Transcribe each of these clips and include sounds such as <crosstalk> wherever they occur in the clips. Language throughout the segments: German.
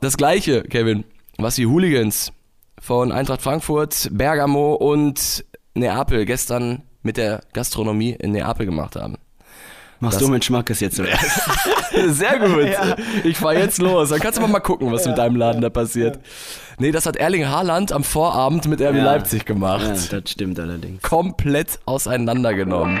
das gleiche, Kevin, was die Hooligans von Eintracht Frankfurt, Bergamo und Neapel gestern mit der Gastronomie in Neapel gemacht haben. Machst Das- du mit Schmackes jetzt? Oder? <laughs> Sehr gut. <laughs> Ich fahr jetzt los. Dann kannst du mal, mal gucken, was mit deinem Laden da passiert. Nee, das hat Erling Haaland am Vorabend mit RB Ja. Leipzig gemacht. Ja, das stimmt allerdings. Komplett auseinandergenommen.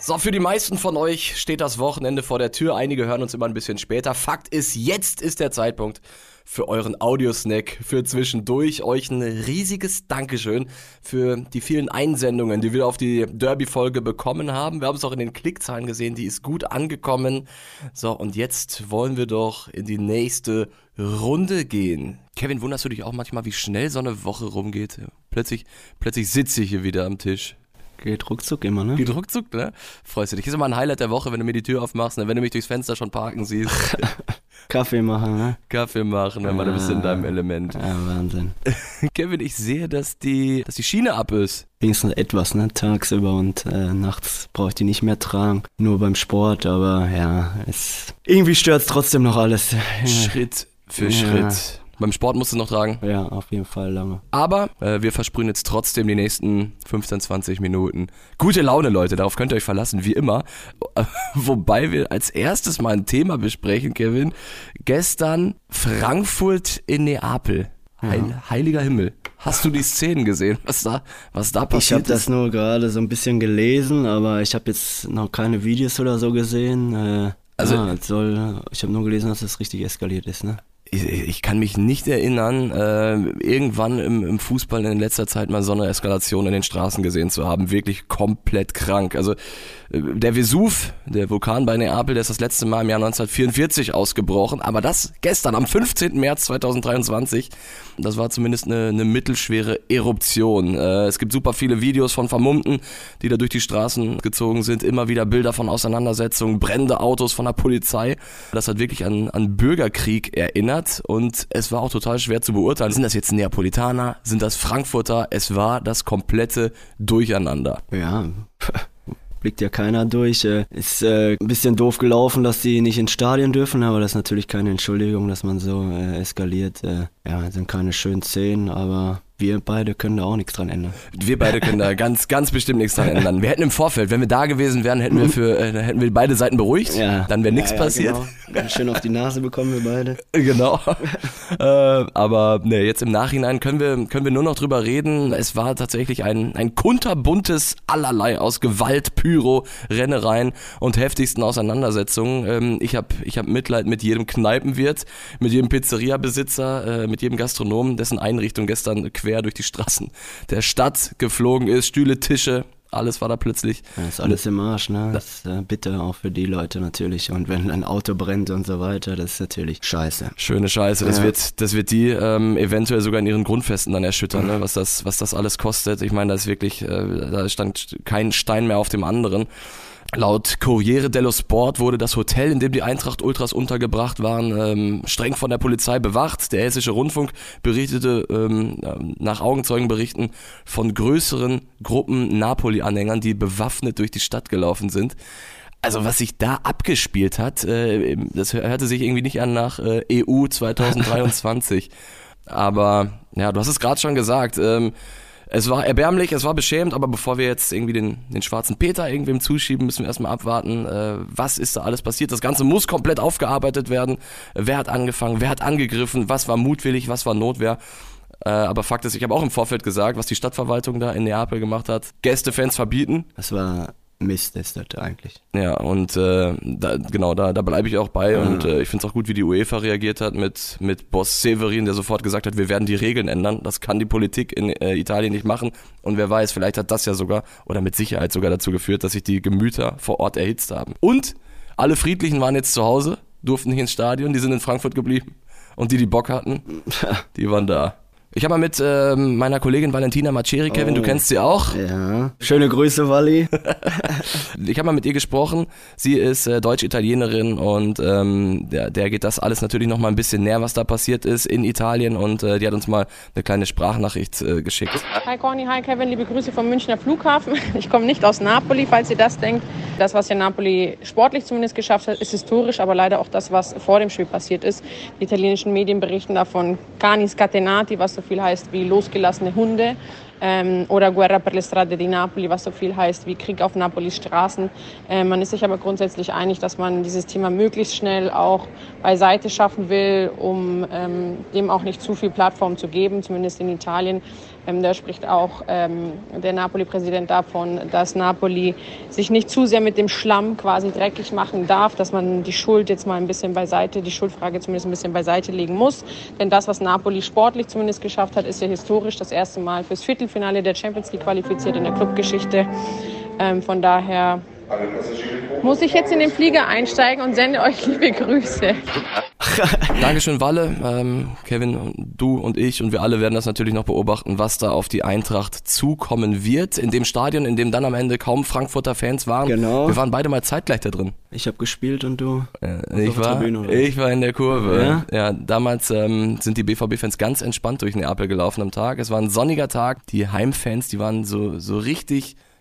So, für die meisten von euch steht das Wochenende vor der Tür. Einige hören uns immer ein bisschen später. Fakt ist, jetzt ist der Zeitpunkt für euren Audiosnack für zwischendurch. Euch ein riesiges Dankeschön für die vielen Einsendungen, die wir auf die Derby-Folge bekommen haben. Wir haben es auch in den Klickzahlen gesehen, die ist gut angekommen. So, und jetzt wollen wir doch in die nächste Runde gehen. Kevin, wunderst du dich auch manchmal, wie schnell so eine Woche rumgeht? Plötzlich, plötzlich sitze ich hier wieder am Tisch. Geht ruckzuck immer, ne? Geht ruckzuck, ne? Freust du dich. Ist immer ein Highlight der Woche, wenn du mir die Tür aufmachst, ne? wenn du mich durchs Fenster schon parken siehst. <laughs> Kaffee machen, ne? Kaffee machen, wenn man du bist in deinem Element. Ja, Wahnsinn. <laughs> Kevin, ich sehe, dass die, dass die Schiene ab ist. Wenigstens etwas, ne? Tagsüber und äh, nachts brauche ich die nicht mehr tragen. Nur beim Sport, aber ja, es irgendwie stört's trotzdem noch alles. Schritt für Ja. Schritt. Beim Sport musst du noch tragen. Ja, auf jeden Fall lange. Aber äh, wir versprühen jetzt trotzdem die nächsten 15, 20 Minuten. Gute Laune, Leute, darauf könnt ihr euch verlassen, wie immer. <laughs> Wobei wir als erstes mal ein Thema besprechen, Kevin. Gestern Frankfurt in Neapel. Heil, heiliger Himmel. Hast du die Szenen gesehen, was da, was da Ich passiert habe das nur gerade so ein bisschen gelesen, aber ich habe jetzt noch keine Videos oder so gesehen. Äh, Also- ja, soll, ich habe nur gelesen, dass es richtig eskaliert ist, ne? Ich, kann mich nicht erinnern, äh, irgendwann im, Fußball in letzter Zeit mal so eine Eskalation in den Straßen gesehen zu haben. Wirklich komplett krank. Also der Vesuv, der Vulkan bei Neapel, der ist das letzte Mal im Jahr 1944 ausgebrochen. Aber das gestern, am 15. März 2023, das war zumindest eine, eine mittelschwere Eruption. Äh, es gibt super viele Videos von Vermummten, die da durch die Straßen gezogen sind. Immer wieder Bilder von Auseinandersetzungen, brennende Autos von der Polizei. Das hat wirklich an, an Bürgerkrieg erinnert und es war auch total schwer zu beurteilen. Sind das jetzt Neapolitaner? Sind das Frankfurter? Es war das komplette Durcheinander. Ja, blickt ja keiner durch. Äh, Ist äh, ein bisschen doof gelaufen, dass die nicht ins Stadion dürfen, aber das ist natürlich keine Entschuldigung, dass man so äh, eskaliert. Äh, Ja, sind keine schönen Szenen, aber wir beide können da auch nichts dran ändern. Wir beide können da <laughs> ganz, ganz bestimmt nichts dran ändern. Wir hätten im Vorfeld, wenn wir da gewesen wären, hätten wir für, äh, hätten wir beide Seiten beruhigt. Dann wäre nichts Ja, ja, passiert. Genau. Ganz schön auf die Nase bekommen wir beide. <laughs> Genau. äh, aber ne, jetzt im Nachhinein können wir, können wir nur noch drüber reden. Es war tatsächlich ein, ein kunterbuntes Allerlei aus Gewalt, Pyro, Rennereien und heftigsten Auseinandersetzungen. Ähm, ich habe ich hab Mitleid mit jedem Kneipenwirt, mit jedem Pizzeria-Besitzer, äh, mit jedem Gastronomen, dessen Einrichtung gestern quer durch die Straßen der Stadt geflogen ist. Stühle, Tische, alles war da plötzlich. Das ist alles im Arsch, ne? Das ist äh, bitter auch für die Leute natürlich. Und wenn ein Auto brennt und so weiter, das ist natürlich scheiße. Schöne Scheiße. Das Ja. wird, das wird die ähm, eventuell sogar in ihren Grundfesten dann erschüttern, ne? was das, was das alles kostet. Ich meine, da ist wirklich, äh, da stand kein Stein mehr auf dem anderen. Laut Corriere dello Sport wurde das Hotel, in dem die Eintracht Ultras untergebracht waren, ähm, streng von der Polizei bewacht. Der hessische Rundfunk berichtete ähm, nach Augenzeugenberichten von größeren Gruppen Napoli-Anhängern, die bewaffnet durch die Stadt gelaufen sind. Also was sich da abgespielt hat, äh, das hörte sich irgendwie nicht an nach äh, EU 2023. <laughs> Aber ja, du hast es gerade schon gesagt. Ähm, es war erbärmlich, es war beschämend, aber bevor wir jetzt irgendwie den, den schwarzen Peter irgendwem zuschieben, müssen wir erstmal abwarten, äh, was ist da alles passiert. Das Ganze muss komplett aufgearbeitet werden. Wer hat angefangen, wer hat angegriffen, was war mutwillig, was war Notwehr. Äh, aber Fakt ist, ich habe auch im Vorfeld gesagt, was die Stadtverwaltung da in Neapel gemacht hat. Gästefans verbieten, Das war Mist, ist das eigentlich. ja, und äh, da, genau, da, da bleibe ich auch bei. Ah. Und äh, ich finde es auch gut, wie die UEFA reagiert hat mit, mit Boss Severin, der sofort gesagt hat, wir werden die Regeln ändern. Das kann die Politik in äh, Italien nicht machen. Und wer weiß, vielleicht hat das ja sogar oder mit Sicherheit sogar dazu geführt, dass sich die Gemüter vor Ort erhitzt haben. Und alle Friedlichen waren jetzt zu Hause, durften nicht ins Stadion, die sind in Frankfurt geblieben. Und die, die Bock hatten, <laughs> die waren da. Ich habe mal mit ähm, meiner Kollegin Valentina Maceri, Kevin, du Oh. kennst sie auch. Ja. Schöne Grüße, Wally. <laughs> Ich habe mal mit ihr gesprochen. Sie ist äh, Deutsch-Italienerin und ähm, der, der geht das alles natürlich noch mal ein bisschen näher, was da passiert ist in Italien und äh, die hat uns mal eine kleine Sprachnachricht äh, geschickt. Hi Conny, hi Kevin, liebe Grüße vom Münchner Flughafen. <laughs> Ich komme nicht aus Napoli, falls ihr das denkt. Das, was ja Napoli sportlich zumindest geschafft hat, ist historisch, aber leider auch das, was vor dem Spiel passiert ist. Die italienischen Medien berichten davon Cani scatenati, was so viel heißt wie losgelassene Hunde. Ähm, oder Guerra per le strade di Napoli, was so viel heißt wie Krieg auf Napolis Straßen. Ähm, man ist sich aber grundsätzlich einig, dass man dieses Thema möglichst schnell auch beiseite schaffen will, um ähm, dem auch nicht zu viel Plattform zu geben, zumindest in Italien. Ähm, da spricht auch ähm, der Napoli-Präsident davon, dass Napoli sich nicht zu sehr mit dem Schlamm quasi dreckig machen darf, dass man die Schuld jetzt mal ein bisschen beiseite, die Schuldfrage zumindest ein bisschen beiseite legen muss. Denn das, was Napoli sportlich zumindest geschafft hat, ist ja historisch das erste Mal fürs Viertelfinale der Champions League qualifiziert in der Clubgeschichte. Ähm, von daher muss ich jetzt in den Flieger einsteigen und sende euch liebe Grüße. <laughs> <laughs> Dankeschön, Walle. Ähm, Kevin, du und ich und wir alle werden das natürlich noch beobachten, was da auf die Eintracht zukommen wird. In dem Stadion, in dem dann am Ende kaum Frankfurter Fans waren. Genau. Wir waren beide mal zeitgleich da drin. Ich habe gespielt und du? Äh, ich, der war, Tribüne, oder? ich war in der Kurve. Ja? Ja, damals ähm, sind die BVB-Fans ganz entspannt durch Neapel gelaufen am Tag. Es war ein sonniger Tag. Die Heimfans, die waren so, so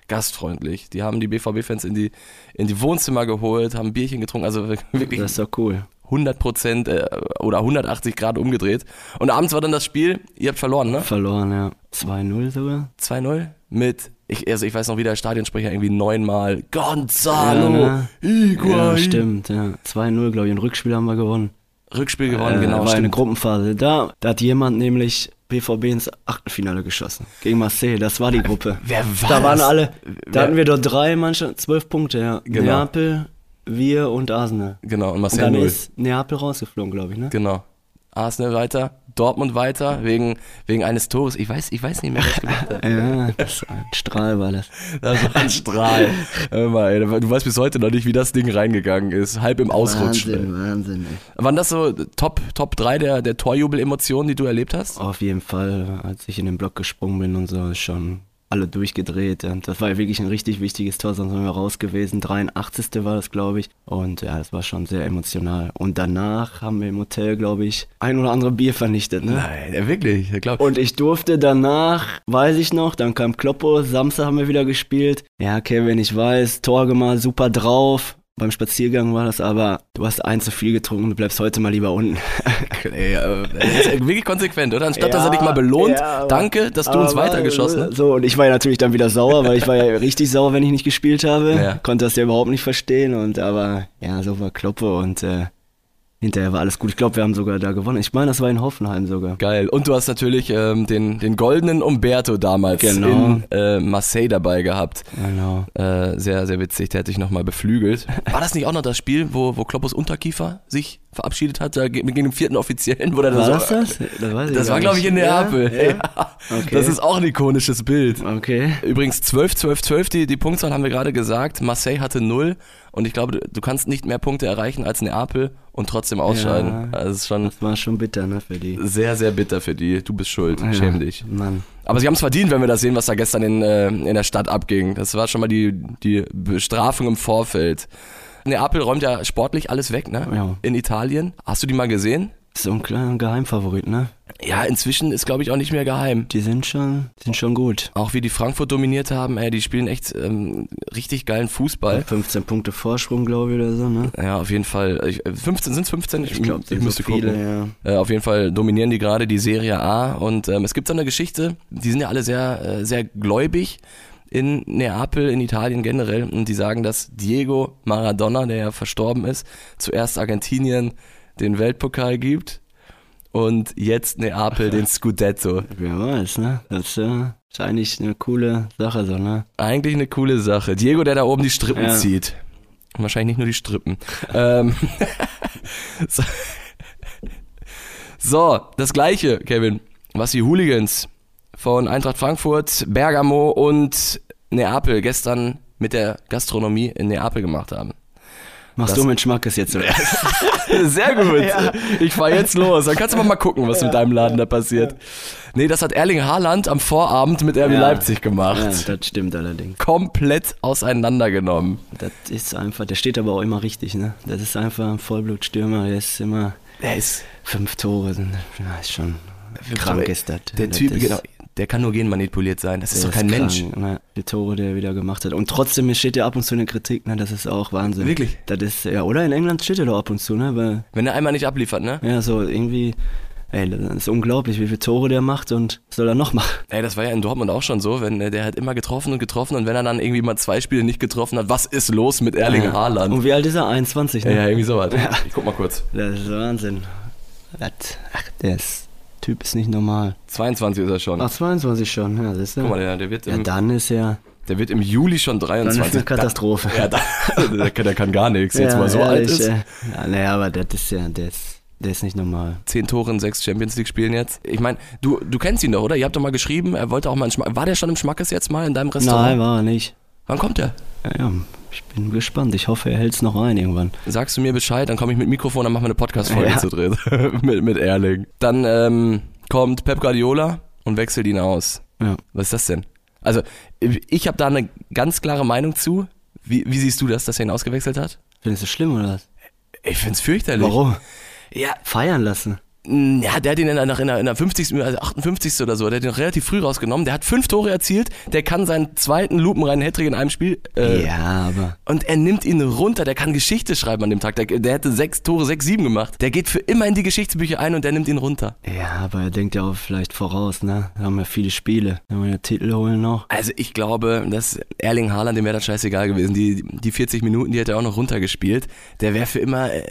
gastfreundlich. Die haben die BVB-Fans in die, in die Wohnzimmer geholt, haben ein Bierchen getrunken. Also wirklich Das ist doch cool. 100 Prozent äh, oder 180 Grad umgedreht. Und abends war dann das Spiel, ihr habt verloren, ne? Verloren, ja. 2-0 sogar. 2-0 mit, ich, also ich weiß noch, wie der Stadionsprecher irgendwie neunmal Gonzalo Ja, Higuain. Ja, stimmt, ja. 2-0, glaube ich. Ein Rückspiel haben wir gewonnen. Rückspiel gewonnen, Äh, genau, war eine stimmt. Gruppenphase. Da, da hat jemand nämlich BVB ins Achtelfinale geschossen. Gegen Marseille, das war die Gruppe. Wer war Da waren das? alle, da Wer- hatten wir dort drei Mannschaften, zwölf Punkte, ja. Genau. Neapel, wir und Arsenal. Genau, und Und Marcel dann Null. ist Neapel rausgeflogen, glaube ich, ne? Genau. Arsenal weiter, Dortmund weiter, wegen, wegen eines Tores. Ich weiß, ich weiß nicht mehr, was gemacht hat. <laughs> Ja, das war ein Strahl war das. Das war ein Strahl. Hör mal, ey, du weißt bis heute noch nicht, wie das Ding reingegangen ist. Halb im Ausrutsch. Wahnsinn, Wahnsinn, ey. Waren das so Top, Top 3 der, der Torjubel-Emotionen, die du erlebt hast? Auf jeden Fall, als ich in den Block gesprungen bin und so, ist schon alle durchgedreht. Und das war ja wirklich ein richtig wichtiges Tor, sonst wären wir raus gewesen. 83. war das, glaube ich. Und ja, das war schon sehr emotional. Und danach haben wir im Hotel, glaube ich, ein oder andere Bier vernichtet, ne? Nein, ja, wirklich. Ich glaub, Und ich durfte danach, weiß ich noch, dann kam Kloppo, Samstag haben wir wieder gespielt. Ja, Kevin, ich weiß, Tor gemacht, super drauf. Beim Spaziergang war das aber, du hast ein zu viel getrunken, du bleibst heute mal lieber unten. <laughs> ey, äh, wirklich konsequent, oder? Anstatt dass er Ja, dich mal belohnt, ja, danke, dass du uns weitergeschossen äh, hast. So, und ich war ja natürlich dann wieder sauer, weil ich war ja <laughs> richtig sauer, wenn ich nicht gespielt habe. Ja. Konnte das ja überhaupt nicht verstehen. Und aber ja, so war Kloppe und äh, hinterher war alles gut. Ich glaube, wir haben sogar da gewonnen. Ich meine, das war in Hoffenheim sogar. Geil. Und du hast natürlich ähm, den, den goldenen Umberto damals Genau. in äh, Marseille dabei gehabt. Genau. Äh, sehr, sehr witzig, der hat dich nochmal beflügelt. <laughs> War das nicht auch noch das Spiel, wo, wo Kloppos Unterkiefer sich verabschiedet hat, da ge- gegen den vierten Offiziellen? Wo War so, das das? Das, Das gar war, glaube ich, in. Neapel. Ja? Ja. Okay. Das ist auch ein ikonisches Bild. Okay. Übrigens 12, 12, 12, die, die Punktzahl haben wir gerade gesagt. Marseille hatte 0 und ich glaube, du, kannst nicht mehr Punkte erreichen als Neapel und trotzdem ausscheiden. Ja. Also schon Das war schon bitter, ne, für die. sehr, sehr bitter für die. Du bist schuld, schäm dich. Mann. Aber sie haben es verdient, wenn wir das sehen, was da gestern in, äh, in der Stadt abging. Das war schon mal die, die Bestrafung im Vorfeld. Neapel räumt ja sportlich alles weg, ne? Ja. In Italien. Hast du die mal gesehen? So ein kleiner Geheimfavorit, ne? Ja, inzwischen ist, glaube ich, auch nicht mehr geheim. Die sind schon, sind schon gut. Auch wie die Frankfurt dominiert haben, ey, die spielen echt ähm, richtig geilen Fußball. 15 Punkte Vorsprung, glaube ich, oder so, ne? Ja, auf jeden Fall. Ich, äh, 15 sind es 15? Ich glaube, ich müsste so viele, gucken. ja. Äh, auf jeden Fall dominieren die gerade die Serie A und ähm, es gibt so eine Geschichte, die sind ja alle sehr, äh, sehr gläubig in Neapel, in Italien generell und die sagen, dass Diego Maradona, der ja verstorben ist, zuerst Argentinien den Weltpokal gibt und jetzt Neapel den Scudetto. Wer weiß, ne? Das äh, ist eigentlich eine coole Sache, so, ne? Eigentlich eine coole Sache. Diego, der da oben die Strippen Ja. zieht. Wahrscheinlich nicht nur die Strippen. ähm, <laughs> so. so, das gleiche, Kevin, was die Hooligans von Eintracht Frankfurt, Bergamo und Neapel gestern mit der Gastronomie in Neapel gemacht haben. Machst Das- du mit Schmackes jetzt oder? <laughs> Sehr gut. Ich fahr jetzt los. Dann kannst du mal, mal gucken, was mit deinem Laden da passiert. Nee, das hat Erling Haaland am Vorabend mit RB Ja. Leipzig gemacht. Ja, das stimmt allerdings. Komplett auseinandergenommen. Das ist einfach, der steht aber auch immer richtig, ne? Das ist einfach ein Vollblutstürmer, der ist immer Der ist fünf Tore, sind, ja, ist schon krank ist das. Der Das Typ, ist, genau, der kann nur genmanipuliert sein. Das ist der doch kein Mensch. krank, ne? Die Tore, die er wieder gemacht hat. Und trotzdem steht er ab und zu in der Kritik, ne? Das ist auch Wahnsinn. Wirklich? Das ist, ja, oder in England steht er doch ab und zu, ne? Weil, Wenn er einmal nicht abliefert, ne? ja, so irgendwie, ey, das ist unglaublich, wie viele Tore der macht und was soll er noch machen? Ey, das war ja in Dortmund auch schon so, wenn äh, der hat immer getroffen und getroffen und wenn er dann irgendwie mal zwei Spiele nicht getroffen hat, was ist los mit Erling Ja. Haaland? Und wie alt ist er? 21, Ja, ne? ja, irgendwie sowas. Ich guck mal kurz. Das ist Wahnsinn. Das, ach, der ist, Typ ist nicht normal. 22 ist er schon. Ach, 22 schon, ja, das ist Guck mal, der, der, wird Ja, im, dann ist er, der wird im Juli schon dann 23. ist eine Katastrophe. Da, ja, da, <laughs> der, kann- der kann gar nichts. Jetzt ja, mal so alt ehrlich, ist. äh, Ja, naja, aber das ist ja, der ist, der ist nicht normal. Zehn Tore in sechs Champions League spielen jetzt. Ich meine, du, du kennst ihn doch, oder? Ihr habt doch mal geschrieben, er wollte auch mal einen Schmack. War der schon im Schmackes jetzt mal in deinem Restaurant? Nein, war er nicht. Wann kommt er? Ja, ja, ich bin gespannt. Ich hoffe, er hält es noch ein irgendwann. Sagst du mir Bescheid, dann komme ich mit Mikrofon, dann machen wir eine Podcast-Folge Ja. zu drehen. <laughs> mit, mit Erling. Dann ähm, kommt Pep Guardiola und wechselt ihn aus. Ja. Was ist das denn? Also, ich habe da eine ganz klare Meinung zu. Wie, wie siehst du das, dass er ihn ausgewechselt hat? Findest du schlimm oder was? Ich find's fürchterlich. Warum? Ja, Feiern lassen. Ja, der hat ihn in der, in der, in der 50., also 58. oder so, der hat ihn relativ früh rausgenommen. Der hat fünf Tore erzielt, der kann seinen zweiten lupenreinen Hattrick in einem Spiel. Äh, ja, aber. Und er nimmt ihn runter, der kann Geschichte schreiben an dem Tag. Der, der hätte sechs Tore, sechs, sieben gemacht. Der geht für immer in die Geschichtsbücher ein und der nimmt ihn runter. Ja, aber er denkt ja auch vielleicht voraus, ne? Da haben wir viele Spiele. Da haben wir ja Titel holen noch. Also ich glaube, dass Erling Haaland, dem wäre das scheißegal gewesen. Die, die 40 Minuten, die hätte er auch noch runtergespielt. Der wäre für immer, äh,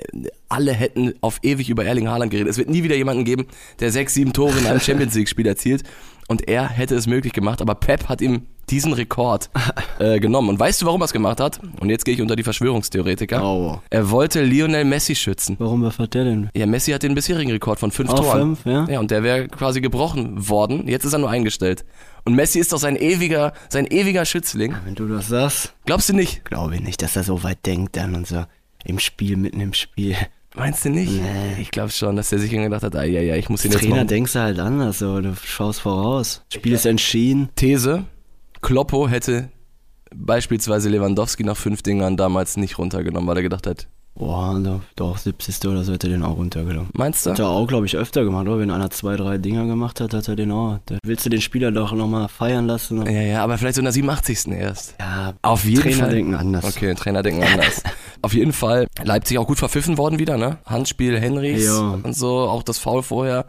alle hätten auf ewig über Erling Haaland geredet. Es wird nie wieder jemanden geben, der sechs, sieben Tore in einem <laughs> Champions League-Spiel erzielt. Und er hätte es möglich gemacht, aber Pep hat ihm diesen Rekord <laughs> äh, genommen. Und weißt du, warum er es gemacht hat? Und jetzt gehe ich unter die Verschwörungstheoretiker. Oh. Er wollte Lionel Messi schützen. Warum, was hat der denn? Ja, Messi hat den bisherigen Rekord von fünf Auch Toren. fünf, ja? Ja, und der wäre quasi gebrochen worden. Jetzt ist er nur eingestellt. Und Messi ist doch sein ewiger, sein ewiger Schützling. Wenn du das sagst, Glaubst du nicht? glaube ich nicht, dass er so weit denkt dann und so im Spiel, mitten im Spiel. Meinst du nicht? Nee. Ich glaube schon, dass er sich gedacht hat, ah, ja, ja, ich muss ihn Als jetzt Trainer machen. denkst du halt anders, so. du schaust voraus. Spiel ist entschieden. These, Kloppo hätte beispielsweise Lewandowski nach fünf Dingern damals nicht runtergenommen, weil er gedacht hat, Boah, doch, doch 70. oder so hat er den auch runtergenommen. meinst du? Hat er auch, glaube ich, öfter gemacht, oder? Wenn einer zwei, drei Dinger gemacht hat, hat er den auch. Da willst du den Spieler doch nochmal feiern lassen? Ja, ja, aber vielleicht so in der 87. erst. Ja, Auf jeden Trainer Fall. denken anders. Okay, Trainer denken anders. <laughs> Auf jeden Fall Leipzig auch gut verpfiffen worden wieder, ne? Handspiel Henrys Ja. und so, auch das Foul vorher.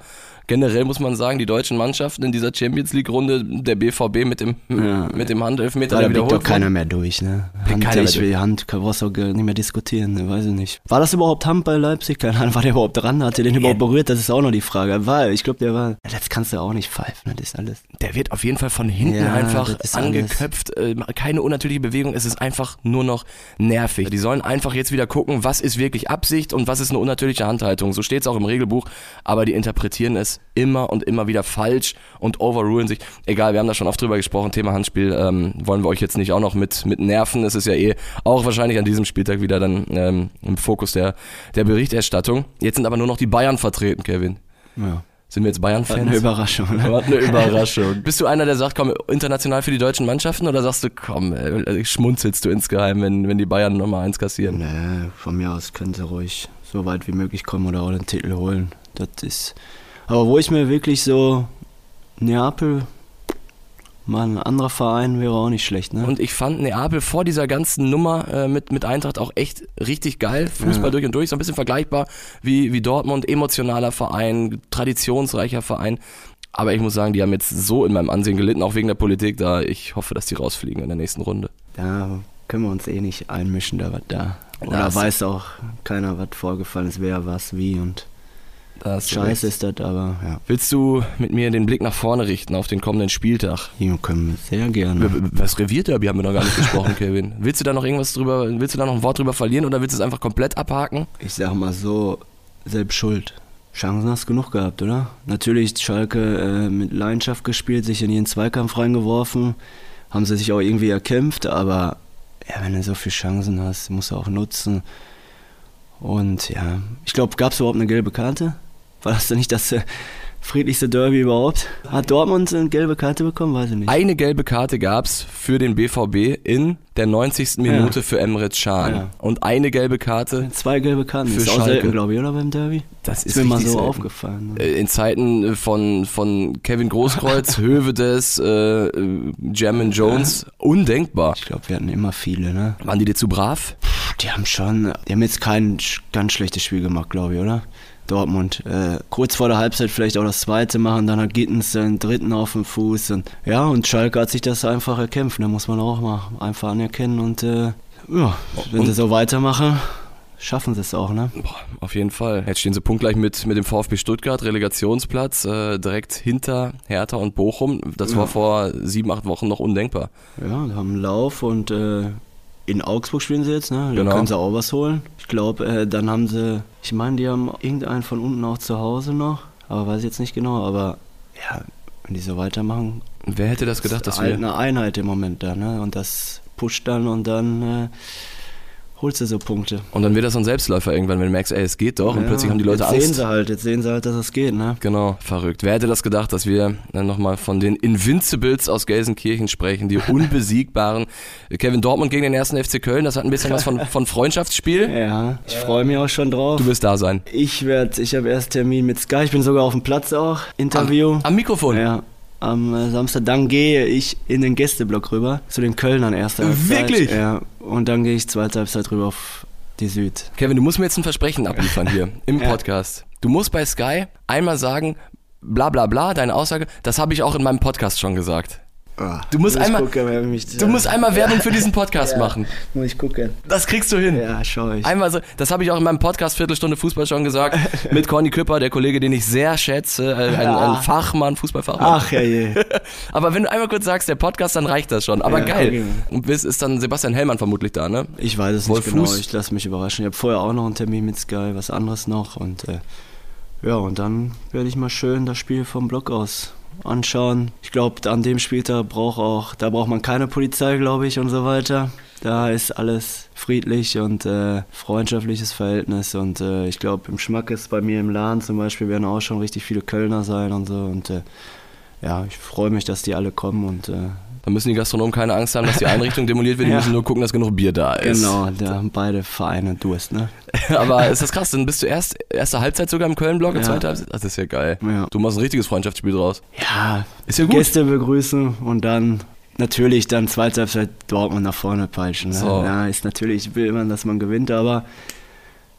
Generell muss man sagen, die deutschen Mannschaften in dieser Champions League Runde, der BVB mit dem Ja. mit dem Handelfmeter, Da wiederholt doch keiner wurde. mehr durch, ne? Hand, keiner ich will Hand, brauchst du nicht mehr diskutieren, ne? weiß ich nicht. War das überhaupt Hand bei Leipzig? Keine Ahnung, war der überhaupt dran? Hat der den überhaupt berührt? Das ist auch noch die Frage. War, ich glaube, der war, das kannst du auch nicht pfeifen, das ist alles. Der wird auf jeden Fall von hinten Ja, einfach ist alles. angeköpft, äh, keine unnatürliche Bewegung, es ist einfach nur noch nervig. Die sollen einfach jetzt wieder gucken, was ist wirklich Absicht und was ist eine unnatürliche Handhaltung. So steht es auch im Regelbuch, aber die interpretieren es immer und immer wieder falsch und overrulen sich. Egal, wir haben da schon oft drüber gesprochen, Thema Handspiel, ähm, wollen wir euch jetzt nicht auch noch mit, mit nerven. Es ist ja eh auch wahrscheinlich an diesem Spieltag wieder dann ähm, im Fokus der, der Berichterstattung. Jetzt sind aber nur noch die Bayern vertreten, Kevin. Ja. Sind wir jetzt Bayern-Fans? Eine Überraschung, ne? Was eine <laughs> Überraschung. Bist du einer, der sagt, komm, international für die deutschen Mannschaften oder sagst du, komm, äh, schmunzelst du insgeheim, wenn, wenn die Bayern Nummer eins kassieren? Nee, von mir aus können sie ruhig so weit wie möglich kommen oder auch den Titel holen. Das ist. Aber wo ich mir wirklich so Neapel, mal ein anderer Verein wäre auch nicht schlecht, ne? Und ich fand Neapel vor dieser ganzen Nummer äh, mit, mit Eintracht auch echt richtig geil. Fußball Ja. durch und durch, so ein bisschen vergleichbar wie, wie Dortmund, emotionaler Verein, traditionsreicher Verein. Aber ich muss sagen, die haben jetzt so in meinem Ansehen gelitten, auch wegen der Politik, da ich hoffe, dass die rausfliegen in der nächsten Runde. Da können wir uns eh nicht einmischen, da was da. Oder Das- weiß auch keiner, was vorgefallen ist, wer was, wie und Da hast du recht. Scheiße ist das, aber ja. Willst du mit mir den Blick nach vorne richten auf den kommenden Spieltag? Hier können wir sehr gerne. Was Revierderby haben wir noch gar nicht gesprochen, <laughs> Kevin. Willst du da noch irgendwas drüber, willst du da noch ein Wort drüber verlieren oder willst du es einfach komplett abhaken? Ich sag mal so, selbst schuld. Chancen hast du genug gehabt, oder? Natürlich Schalke äh, mit Leidenschaft gespielt, sich in ihren Zweikampf reingeworfen, haben sie sich auch irgendwie erkämpft, aber ja, wenn du so viele Chancen hast, musst du auch nutzen. Und ja, ich glaube, gab es überhaupt eine gelbe Karte? War das denn nicht das äh, friedlichste Derby überhaupt? Hat Dortmund eine gelbe Karte bekommen? Weiß ich nicht. Eine gelbe Karte gab's für den BVB in der 90. Minute für Emre Can. Ja. Und eine gelbe Karte Zwei gelbe Karten. Für ist auch selten, glaube ich, oder beim Derby? Das ist mir mal so selten. aufgefallen. ne? Äh, in Zeiten von, von Kevin Großkreuz, <laughs> Hövedes, äh, äh, Jermaine Jones, undenkbar. Ich glaube, wir hatten immer viele, ne? Waren die dir zu brav? Puh, Die haben schon, die haben jetzt kein ganz schlechtes Spiel gemacht, glaube ich, oder? Dortmund. Äh, kurz vor der Halbzeit vielleicht auch das zweite machen, dann hat Gittens den dritten auf dem Fuß. Und, ja, und Schalke hat sich das einfach erkämpft, da muss man auch mal einfach anerkennen. Und äh, ja, wenn Und- sie so weitermachen, schaffen sie es auch, ne? Boah, auf jeden Fall. Jetzt stehen sie punktgleich mit, mit dem VfB Stuttgart, Relegationsplatz, äh, direkt hinter Hertha und Bochum. Das war vor sieben, acht Wochen noch undenkbar. Ja, haben einen Lauf und äh, in Augsburg spielen sie jetzt, ne? Da Genau. können sie auch was holen. Ich glaube, äh, dann haben sie, ich meine, die haben irgendeinen von unten auch zu Hause noch, aber weiß ich jetzt nicht genau, aber ja, wenn die so weitermachen, Wer hätte das gedacht, dass wir... eine Einheit im Moment da, ne? Und das pusht dann und dann äh, holst du so Punkte. Und dann wird das so ein Selbstläufer irgendwann, wenn du merkst, ey, es geht doch. und Ja, plötzlich haben die Leute jetzt Angst. sehen sie halt, jetzt sehen sie halt, dass es geht, ne? Genau, verrückt. Wer hätte das gedacht, dass wir dann nochmal von den Invincibles aus Gelsenkirchen sprechen, die <laughs> unbesiegbaren. Kevin Dortmund gegen den ersten FC Köln, das hat ein bisschen was von, von Freundschaftsspiel. <laughs> Ja, ich freue mich auch schon drauf. Du wirst da sein. Ich werde, ich habe erst Termin mit Sky, ich bin sogar auf dem Platz auch, Interview. Am Mikrofon. Ja, am äh, Samstag. Dann gehe ich in den Gästeblock rüber, zu den Kölnern erster Halbzeit. Wirklich? Ja, und dann gehe ich zweite Halbzeit rüber auf die Süd. Kevin, du musst mir jetzt ein Versprechen <laughs> abliefern hier im. Podcast. Du musst bei Sky einmal sagen, bla bla bla, deine Aussage, das habe ich auch in meinem Podcast schon gesagt. Du musst einmal- gucken, mich, Du musst <laughs> einmal Werbung für diesen Podcast machen. Muss ich gucken. Das kriegst du hin. Ja, schau ich. Einmal so, das habe ich auch in meinem Podcast Viertelstunde Fußball schon gesagt, <laughs> mit Conny Küpper, der Kollege, den ich sehr schätze, äh, ein, ein Fachmann, Fußballfachmann. Ach ja, je. <laughs> Aber wenn du einmal kurz sagst, der Podcast, dann reicht das schon. Aber Ja, geil. okay. Und bis ist dann Sebastian Hellmann vermutlich da, ne? Ich weiß es Wolf nicht genau, Fuß. ich lasse mich überraschen. Ich habe vorher auch noch einen Termin mit Sky, was anderes noch. Und äh, ja, und dann werde ich mal schön das Spiel vom Block aus anschauen. Ich glaube, an dem Spieltag braucht auch, da braucht man keine Polizei, glaube ich, und so weiter. Da ist alles friedlich und äh, freundschaftliches Verhältnis und äh, ich glaube, im Schmackes bei mir im Laden zum Beispiel werden auch schon richtig viele Kölner sein und so und äh, ja, ich freue mich, dass die alle kommen und äh, Da müssen die Gastronomen keine Angst haben, dass die Einrichtung demoliert wird. Die <laughs> Ja. müssen nur gucken, dass genug Bier da ist. genau, da haben beide Vereine Durst, ne? <laughs> Aber ist das krass, dann bist du erst erste Halbzeit sogar im Köln-Block und Ja. zweite Halbzeit. Das ist ja geil. Ja. Du machst ein richtiges Freundschaftsspiel draus. Ja, Ist ja gut. Gäste begrüßen und dann natürlich dann zweite Halbzeit Dortmund nach vorne peitschen. Ne? So. Ja, ist natürlich, will man, dass man gewinnt, aber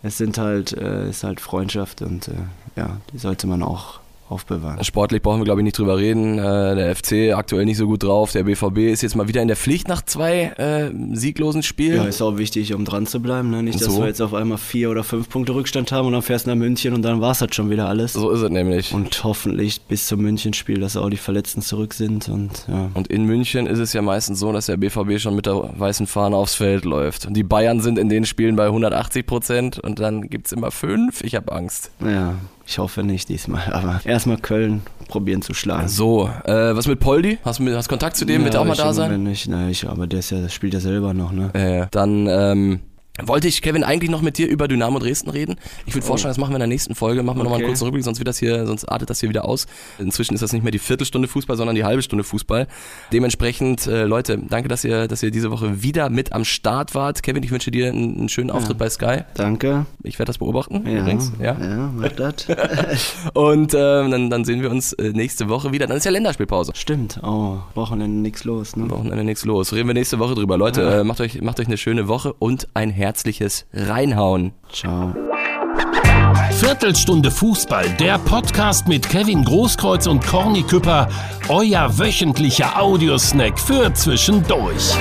es sind halt, äh, ist halt Freundschaft und äh, ja, die sollte man auch aufbewahren. Sportlich brauchen wir, glaube ich, nicht drüber reden. Äh, der FC aktuell nicht so gut drauf. Der BVB ist jetzt mal wieder in der Pflicht nach zwei äh, sieglosen Spielen. Ja, ist auch wichtig, um dran zu bleiben. Ne? Nicht, dass So. wir jetzt auf einmal vier oder fünf Punkte Rückstand haben und dann fährst du nach München und dann war es halt schon wieder alles. so ist es nämlich. Und hoffentlich bis zum Münchenspiel, dass auch die Verletzten zurück sind und ja. Und in München ist es ja meistens so, dass der BVB schon mit der weißen Fahne aufs Feld läuft. Und die Bayern sind in den Spielen bei 180 Prozent und dann gibt's immer fünf. Ich habe Angst. Ja, ich hoffe nicht diesmal, <laughs> aber erstmal Köln probieren zu schlagen. So, äh, was mit Poldi? Hast du hast Kontakt zu dem? Wird Ja, auch mal da sein? Nicht, ne, ich, aber der ist ja, spielt ja selber noch, ne? Äh, dann ähm, wollte ich, Kevin, eigentlich noch mit dir über Dynamo Dresden reden. Ich würde vorschlagen, das machen wir in der nächsten Folge. Machen wir nochmal einen Okay. kurzen Rückblick, sonst wird das hier, sonst artet das hier wieder aus. Inzwischen ist das nicht mehr die Viertelstunde Fußball, sondern die halbe Stunde Fußball. Dementsprechend, äh, Leute, danke, dass ihr, dass ihr diese Woche wieder mit am Start wart. Kevin, ich wünsche dir einen, einen schönen Auftritt bei Sky. Danke. Ich werde das beobachten Ja, übrigens. Ja. ja mach das. <laughs> Und ähm, dann, dann sehen wir uns äh, nächste Woche wieder. Dann ist ja Länderspielpause. Stimmt, oh, Wochenende nichts los, ne? Wochenende nichts los. Reden wir nächste Woche drüber. Leute, äh, macht, euch, macht euch eine schöne Woche und ein herzliches Reinhauen. Ciao. Viertelstunde Fußball, der Podcast mit Kevin Großkreuz und Corny Küpper, euer wöchentlicher Audiosnack für zwischendurch.